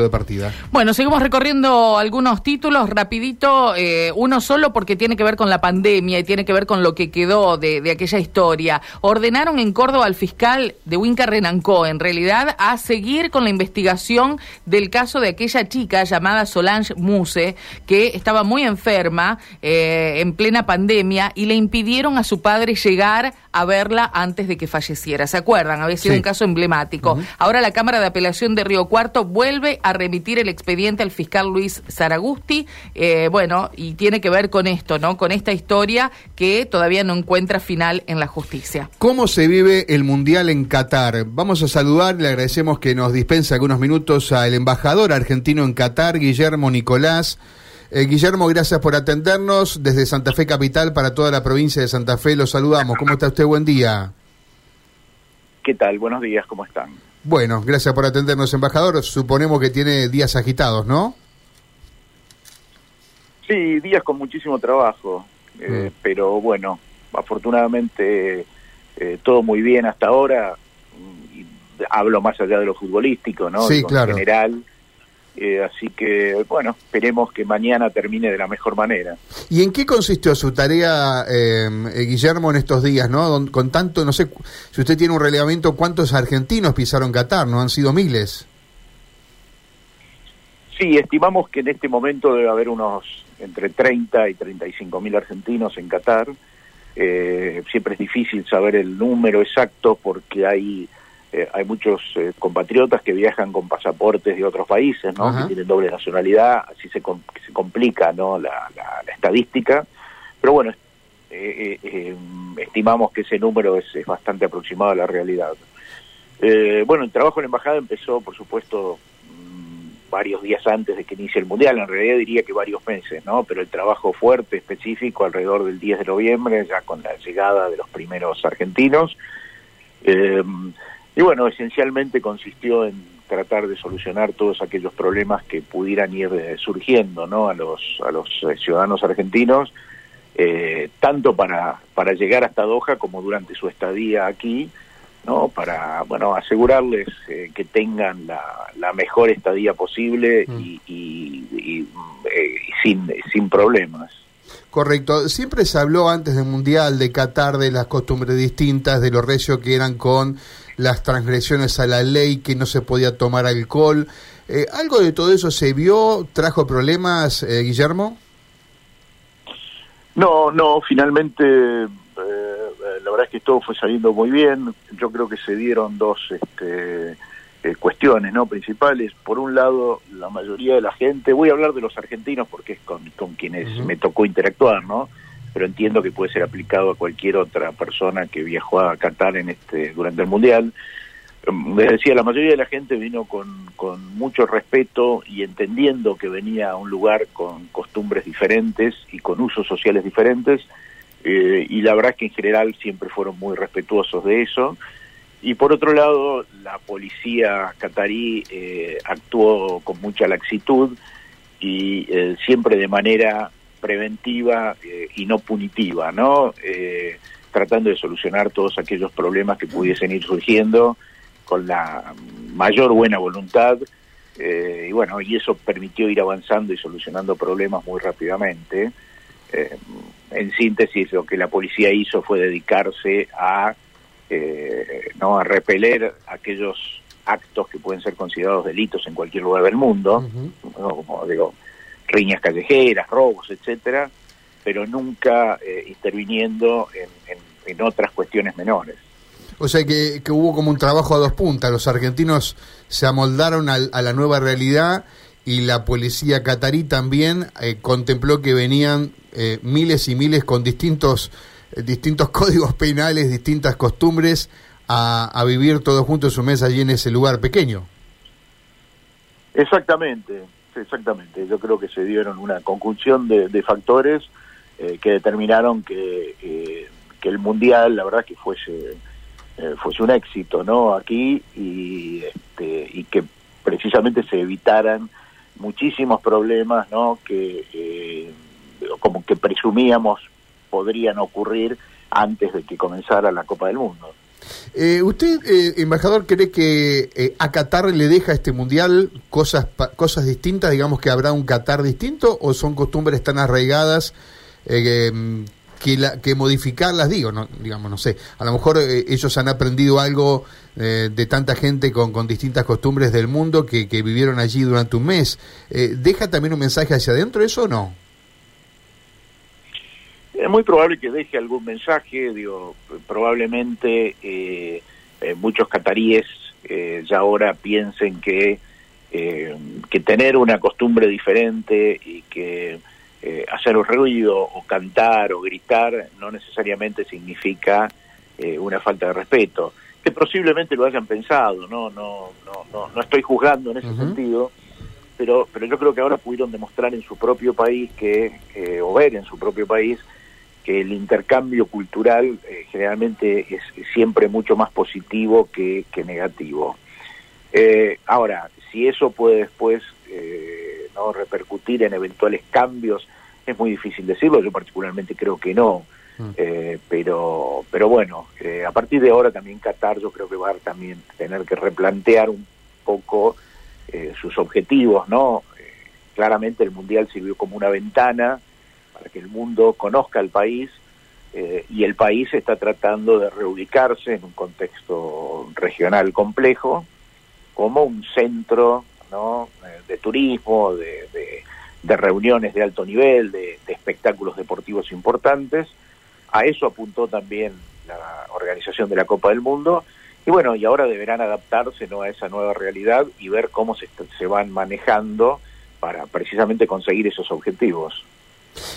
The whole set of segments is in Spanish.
punto de partida. Bueno, seguimos recorriendo algunos títulos rapidito, eh, uno solo porque tiene que ver con la pandemia y tiene que ver con lo que quedó de, aquella historia. Ordenaron en Córdoba al fiscal de Winca Renancó, en realidad, a seguir con la investigación del caso de aquella chica llamada Solange Muse, que estaba muy enferma eh, en plena pandemia y le impidieron a su padre llegar a verla antes de que falleciera. ¿Se acuerdan? Había sido un caso emblemático. Ahora la Cámara de Apelación de Río Cuarto vuelve a remitir el expediente al fiscal Luis Zaragusti. Eh, bueno, y tiene que ver con esto, ¿no? Con esta historia que todavía no encuentra final en la justicia. ¿Cómo se vive el Mundial en Qatar? Vamos a saludar, le agradecemos que nos dispense algunos minutos al embajador argentino en Qatar, Guillermo Nicolás. Eh, Guillermo, gracias por atendernos desde Santa Fe Capital para toda la provincia de Santa Fe. Los saludamos. ¿Cómo está usted? Buen día. ¿Qué tal? Buenos días, ¿cómo están? Bueno, gracias por atendernos, embajador. Suponemos que tiene días agitados, ¿no? Sí, días con muchísimo trabajo, eh, mm. pero bueno, afortunadamente eh, todo muy bien hasta ahora. Y hablo más allá de lo futbolístico, ¿no? Sí, claro. En general, eh, así que, bueno, esperemos que mañana termine de la mejor manera. ¿Y en qué consistió su tarea, eh, Guillermo, en estos días, no? Con tanto, no sé, si usted tiene un relevamiento, ¿cuántos argentinos pisaron Qatar? ¿No han sido miles? Sí, estimamos que en este momento debe haber unos entre 30 y 35 mil argentinos en Qatar. Eh, siempre es difícil saber el número exacto porque hay eh, hay muchos eh, compatriotas que viajan con pasaportes de otros países, ¿no? Que tienen doble nacionalidad, así se, se complica, ¿no? La, estadística. Pero bueno, eh, estimamos que ese número es, bastante aproximado a la realidad. bueno, el trabajo en la embajada empezó, por supuesto, mm, varios días antes de que inicie el mundial. En realidad diría que varios meses, ¿no? Pero el trabajo fuerte, específico, alrededor del 10 de noviembre, ya con la llegada de los primeros argentinos. Eh, y bueno, esencialmente consistió en tratar de solucionar todos aquellos problemas que pudieran ir eh, surgiendo ¿no? a los, a los eh, ciudadanos argentinos, eh, tanto para, para llegar hasta Doha como durante su estadía aquí, ¿no? para bueno asegurarles que tengan la, la, mejor estadía posible mm. y, y, sin, sin problemas. Correcto. Siempre se habló antes del Mundial de Qatar de las costumbres distintas, de lo recio que eran con las transgresiones a la ley, que no se podía tomar alcohol. Eh, ¿Algo de todo eso se vio? ¿Trajo problemas, eh, Guillermo? No, no, finalmente eh, la verdad es que todo fue saliendo muy bien. Yo creo que se dieron dos este, cuestiones no principales. Por un lado, la mayoría de la gente, voy a hablar de los argentinos porque es con, quienes me tocó interactuar, ¿no? pero entiendo que puede ser aplicado a cualquier otra persona que viajó a Qatar en este durante el mundial. Um, les decía, la mayoría de la gente vino con, con mucho respeto y entendiendo que venía a un lugar con costumbres diferentes y con usos sociales diferentes, eh, y la verdad es que en general siempre fueron muy respetuosos de eso. Y por otro lado, la policía catarí eh, actuó con mucha laxitud y eh, siempre de manera preventiva eh, y no punitiva, ¿no? Eh, tratando de solucionar todos aquellos problemas que pudiesen ir surgiendo con la mayor buena voluntad eh, y bueno, y eso permitió ir avanzando y solucionando problemas muy rápidamente. en síntesis, lo que la policía hizo fue dedicarse a, no, a repeler aquellos actos que pueden ser considerados delitos en cualquier lugar del mundo, como digo, riñas callejeras, robos, etcétera, pero nunca eh, interviniendo en, en, otras cuestiones menores. O sea que, que, hubo como un trabajo a dos puntas. Los argentinos se amoldaron a, la nueva realidad y la policía catarí también eh, contempló que venían eh, miles y miles con distintos, distintos códigos penales, distintas costumbres a, a vivir todos juntos un mes allí en ese lugar pequeño. Exactamente exactamente. Yo creo que se dieron una conjunción de, factores eh, que determinaron que, eh, que el mundial, la verdad, que fuese eh, fuese un éxito, ¿no? Aquí y este, y que precisamente se evitaran muchísimos problemas, ¿no? Que como que presumíamos podrían ocurrir antes de que comenzara la Copa del Mundo. Eh, ¿Usted, eh, embajador, cree que eh, a Qatar le deja este mundial cosas cosas distintas? Digamos que habrá un Qatar distinto o son costumbres tan arraigadas que, que modificarlas, digo, no, digamos, no sé. A lo mejor ellos han aprendido algo de tanta gente con, con distintas costumbres del mundo que, que vivieron allí durante un mes. ¿Deja también un mensaje hacia adentro eso o no? Es muy probable que deje algún mensaje, digo, probablemente eh, eh, muchos cataríes eh, ya ahora piensen que, que tener una costumbre diferente y que hacer un ruido o cantar o gritar no necesariamente significa una falta de respeto. Que posiblemente lo hayan pensado, no, no, no, no, no estoy juzgando en ese sentido, pero, pero yo creo que ahora pudieron demostrar en su propio país que, o ver en su propio país, que el intercambio cultural eh, generalmente es, siempre mucho más positivo que, negativo. Eh, ahora, si eso puede después eh, no repercutir en eventuales cambios, es muy difícil decirlo, yo particularmente creo que no, mm. pero, pero bueno, a partir de ahora también Qatar yo creo que va a también tener que replantear un poco sus objetivos, ¿no? claramente el Mundial sirvió como una ventana, para que el mundo conozca el país eh, y el país está tratando de reubicarse en un contexto regional complejo como un centro ¿no? Eh, de turismo, de, reuniones de alto nivel, de, espectáculos deportivos importantes. A eso apuntó también la organización de la Copa del Mundo. Y bueno, y ahora deberán adaptarse ¿no? a esa nueva realidad y ver cómo se, se van manejando para precisamente conseguir esos objetivos.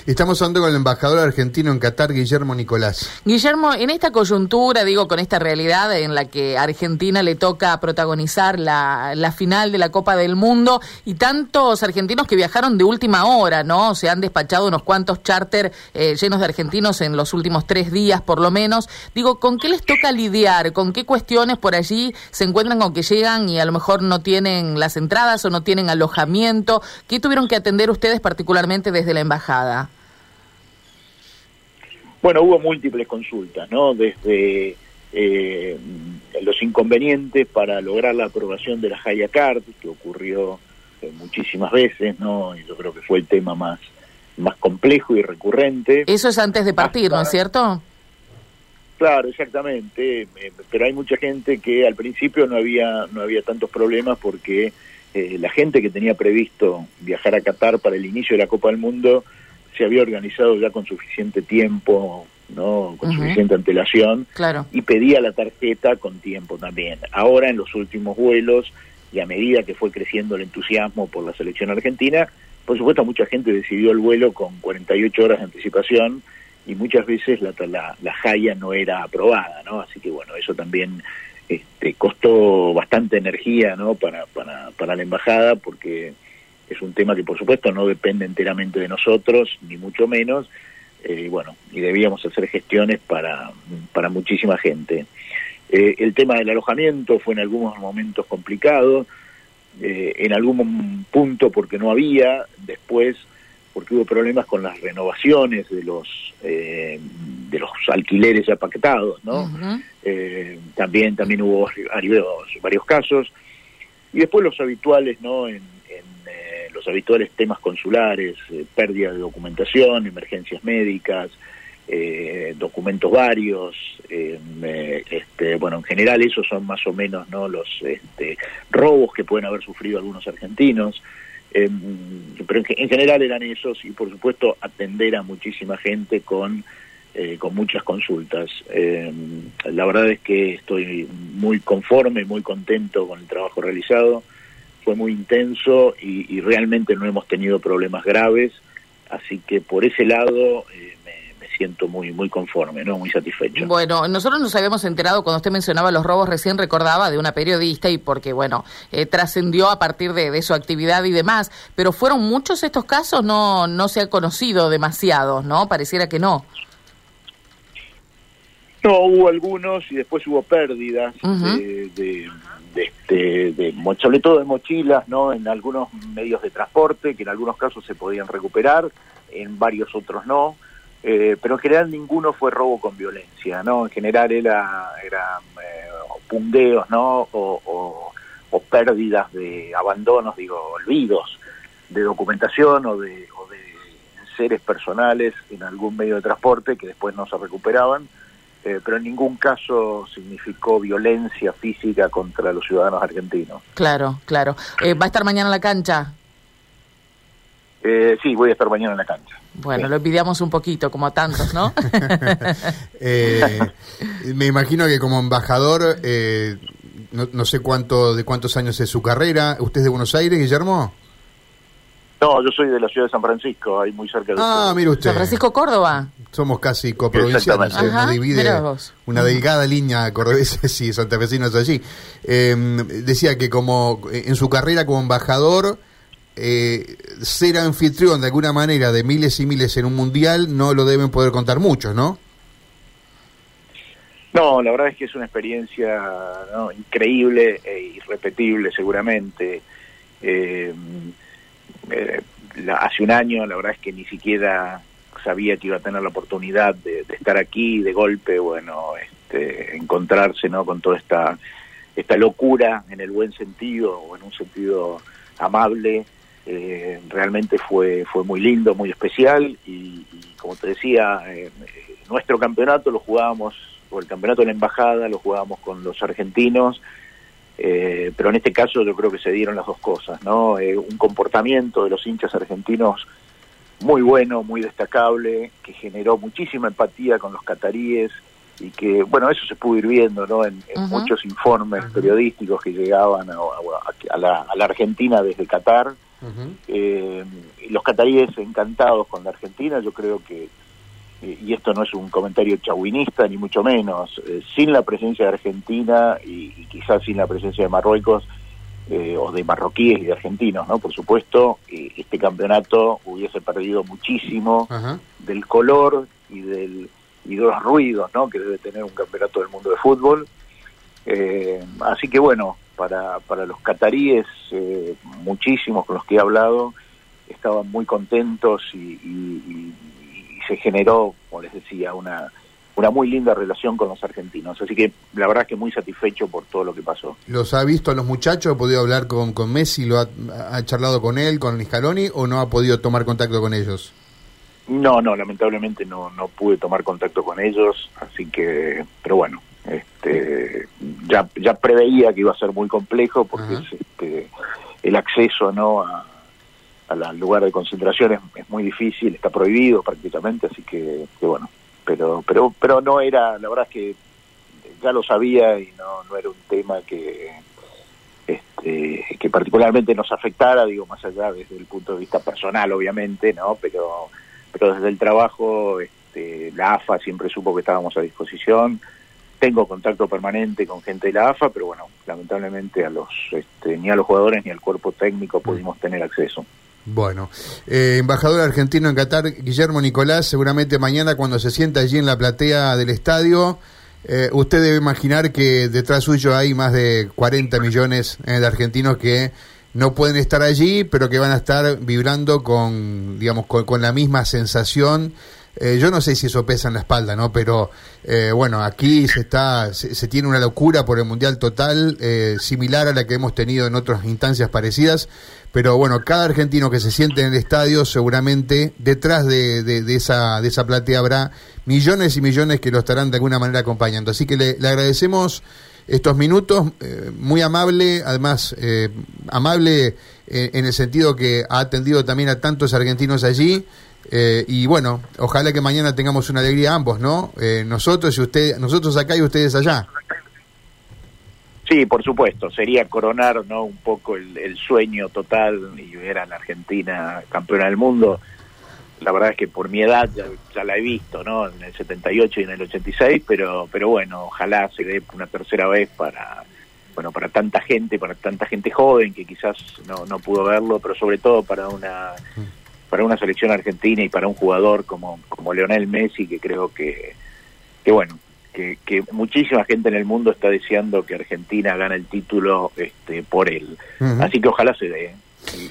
Estamos hablando con el embajador argentino en Qatar, Guillermo Nicolás. Guillermo, en esta coyuntura, digo, con esta realidad en la que Argentina le toca protagonizar la, final de la Copa del Mundo y tantos argentinos que viajaron de última hora, ¿no? Se han despachado unos cuantos charter eh, llenos de argentinos en los últimos tres días, por lo menos. Digo, ¿con qué les toca lidiar? ¿Con qué cuestiones por allí se encuentran con que llegan y a lo mejor no tienen las entradas o no tienen alojamiento? ¿Qué tuvieron que atender ustedes particularmente desde la embajada? Bueno, hubo múltiples consultas, ¿no? Desde eh, los inconvenientes para lograr la aprobación de la Haya Card, que ocurrió eh, muchísimas veces, ¿no? Y yo creo que fue el tema más, más complejo y recurrente. Eso es antes de partir, ¿no es cierto? Claro, exactamente, eh, pero hay mucha gente que al principio no había no había tantos problemas porque la gente que tenía previsto viajar a Qatar para el inicio de la Copa del Mundo se había organizado ya con suficiente tiempo, ¿no? con suficiente antelación, claro. y pedía la tarjeta con tiempo también. Ahora, en los últimos vuelos, y a medida que fue creciendo el entusiasmo por la selección argentina, por supuesto mucha gente decidió el vuelo con 48 horas de anticipación y muchas veces la, la, la Jaya no era aprobada, ¿no? Así que bueno, eso también este, costó bastante energía, ¿no? Para, para, para la embajada porque es un tema que por supuesto no depende enteramente de nosotros, ni mucho menos, eh, bueno, y debíamos hacer gestiones para, para muchísima gente. Eh, el tema del alojamiento fue en algunos momentos complicado, eh, en algún punto porque no había, después porque hubo problemas con las renovaciones de los de los alquileres ya pactados, ¿no? también también hubo varios, varios casos y después los habituales, ¿no? En, habituales temas consulares, eh, pérdida de documentación, emergencias médicas, eh, documentos varios, eh, este, bueno, en general esos son más o menos no los este, robos que pueden haber sufrido algunos argentinos, pero en, general eran esos y por supuesto atender a muchísima gente con con muchas consultas. la verdad es que estoy muy conforme, muy contento con el trabajo realizado fue muy intenso y, realmente no hemos tenido problemas graves, así que por ese lado eh, me, siento muy muy conforme, no muy satisfecho. Bueno, nosotros nos habíamos enterado cuando usted mencionaba los robos, recién recordaba de una periodista y porque, bueno, eh, trascendió a partir de, su actividad y demás, pero fueron muchos estos casos, no, no se ha conocido demasiado, ¿no? Pareciera que no. No, hubo algunos y después hubo pérdidas de de, este, de, sobre todo de mochilas, ¿no? En algunos medios de transporte, que en algunos casos se podían recuperar, en varios otros no. eh, pero en general ninguno fue robo con violencia, ¿no? En general era, era eh, pundeos, ¿no? O, o, pérdidas de abandonos, digo, olvidos de documentación o de, o de seres personales en algún medio de transporte que después no se recuperaban, eh, pero en ningún caso significó violencia física contra los ciudadanos argentinos. Claro, claro. ¿Va a estar mañana en la cancha? sí, voy a estar mañana en la cancha. Bueno, lo envidiamos un poquito, como a tantos, ¿no? Eh, me imagino que como embajador, eh, no, sé cuánto de cuántos años es su carrera. ¿Usted es de Buenos Aires, Guillermo? No, yo soy de la ciudad de San Francisco, ahí muy cerca de... Ah, mire usted. San Francisco, Córdoba. Somos casi coprovinciales, nos divide una delgada línea cordobeses y santafesinos allí. Eh, decía que como en su carrera como embajador eh, ser anfitrión de alguna manera de miles y miles en un mundial no lo deben poder contar muchos, ¿no? No, la verdad es que es una experiencia increíble e irrepetible seguramente. Eh, eh, hace un año la verdad es que ni siquiera sabía que iba a tener la oportunidad de, estar aquí de golpe, bueno, este, encontrarse ¿no? con toda esta, esta locura en el buen sentido o en un sentido amable eh, realmente fue, fue muy lindo, muy especial y, como te decía, eh, nuestro campeonato lo jugábamos, o el campeonato de la embajada lo jugábamos con los argentinos, eh, pero en este caso yo creo que se dieron las dos cosas, ¿no? un comportamiento de los hinchas argentinos muy bueno, muy destacable, que generó muchísima empatía con los cataríes y que, bueno, eso se pudo ir viendo, ¿no? En, muchos informes periodísticos que llegaban a, la, a la Argentina desde Qatar eh, los cataríes encantados con la Argentina, yo creo que, eh, y esto no es un comentario chauvinista ni mucho menos, eh, sin la presencia de Argentina y, quizás sin la presencia de Marruecos, o de marroquíes y de argentinos, ¿no? Por supuesto, este campeonato hubiese perdido muchísimo del color y del y de los ruidos, ¿no? Que debe tener un campeonato del mundo de fútbol. así que bueno, para, para los cataríes, eh, muchísimos con los que he hablado, estaban muy contentos y, se generó, como les decía, una, una muy linda relación con los argentinos. Así que la verdad que muy satisfecho por todo lo que pasó. ¿Los ha visto a los muchachos? ¿Ha podido hablar con, con Messi? ¿Lo ha, charlado con él, con Scaloni o no ha podido tomar contacto con ellos? No, no, lamentablemente no, no pude tomar contacto con ellos, así que, pero bueno, este, ya, ya preveía que iba a ser muy complejo porque este, el acceso no a, al lugar de concentración es, muy difícil, está prohibido prácticamente, así que, bueno, pero, pero, pero no era, la verdad es que ya lo sabía y no, no era un tema que, este, que particularmente nos afectara, digo, más allá desde el punto de vista personal, obviamente, ¿no? Pero, pero desde el trabajo, este, la AFA siempre supo que estábamos a disposición, tengo contacto permanente con gente de la AFA, pero bueno, lamentablemente a los este, ni a los jugadores ni al cuerpo técnico pudimos tener acceso. Bueno, eh, embajador argentino en Qatar, Guillermo Nicolás, seguramente mañana cuando se sienta allí en la platea del estadio, eh, usted debe imaginar que detrás suyo hay más de 40 millones eh, de argentinos que no pueden estar allí, pero que van a estar vibrando con, digamos, con la misma sensación eh, yo no sé si eso pesa en la espalda, ¿no? Pero eh, bueno, aquí se está, se, tiene una locura por el mundial total, eh, similar a la que hemos tenido en otras instancias parecidas. Pero bueno, cada argentino que se siente en el estadio, seguramente detrás de, de, esa, de esa platea habrá millones y millones que lo estarán de alguna manera acompañando. Así que le, le agradecemos estos minutos, muy amable, además amable en el sentido que ha atendido también a tantos argentinos allí. Eh, y bueno, ojalá que mañana tengamos una alegría ambos, ¿no? Eh, nosotros y usted, nosotros acá y ustedes allá. Sí, por supuesto, sería coronar no un poco el, sueño total y ver a la Argentina campeona del mundo. La verdad es que por mi edad ya, la he visto, ¿no? En el 78 y en el 86, pero pero bueno, ojalá se dé una tercera vez para bueno, para tanta gente, para tanta gente joven que quizás no, no pudo verlo, pero sobre todo para una para una selección argentina y para un jugador como, como Leonel Messi, que creo que, que bueno, que, que, muchísima gente en el mundo está deseando que Argentina gane el título este, por él. Así que ojalá se dé. ¿eh?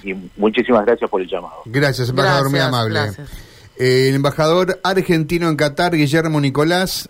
Y, muchísimas gracias por el llamado. Gracias, embajador, muy amable. el embajador argentino en Qatar, Guillermo Nicolás.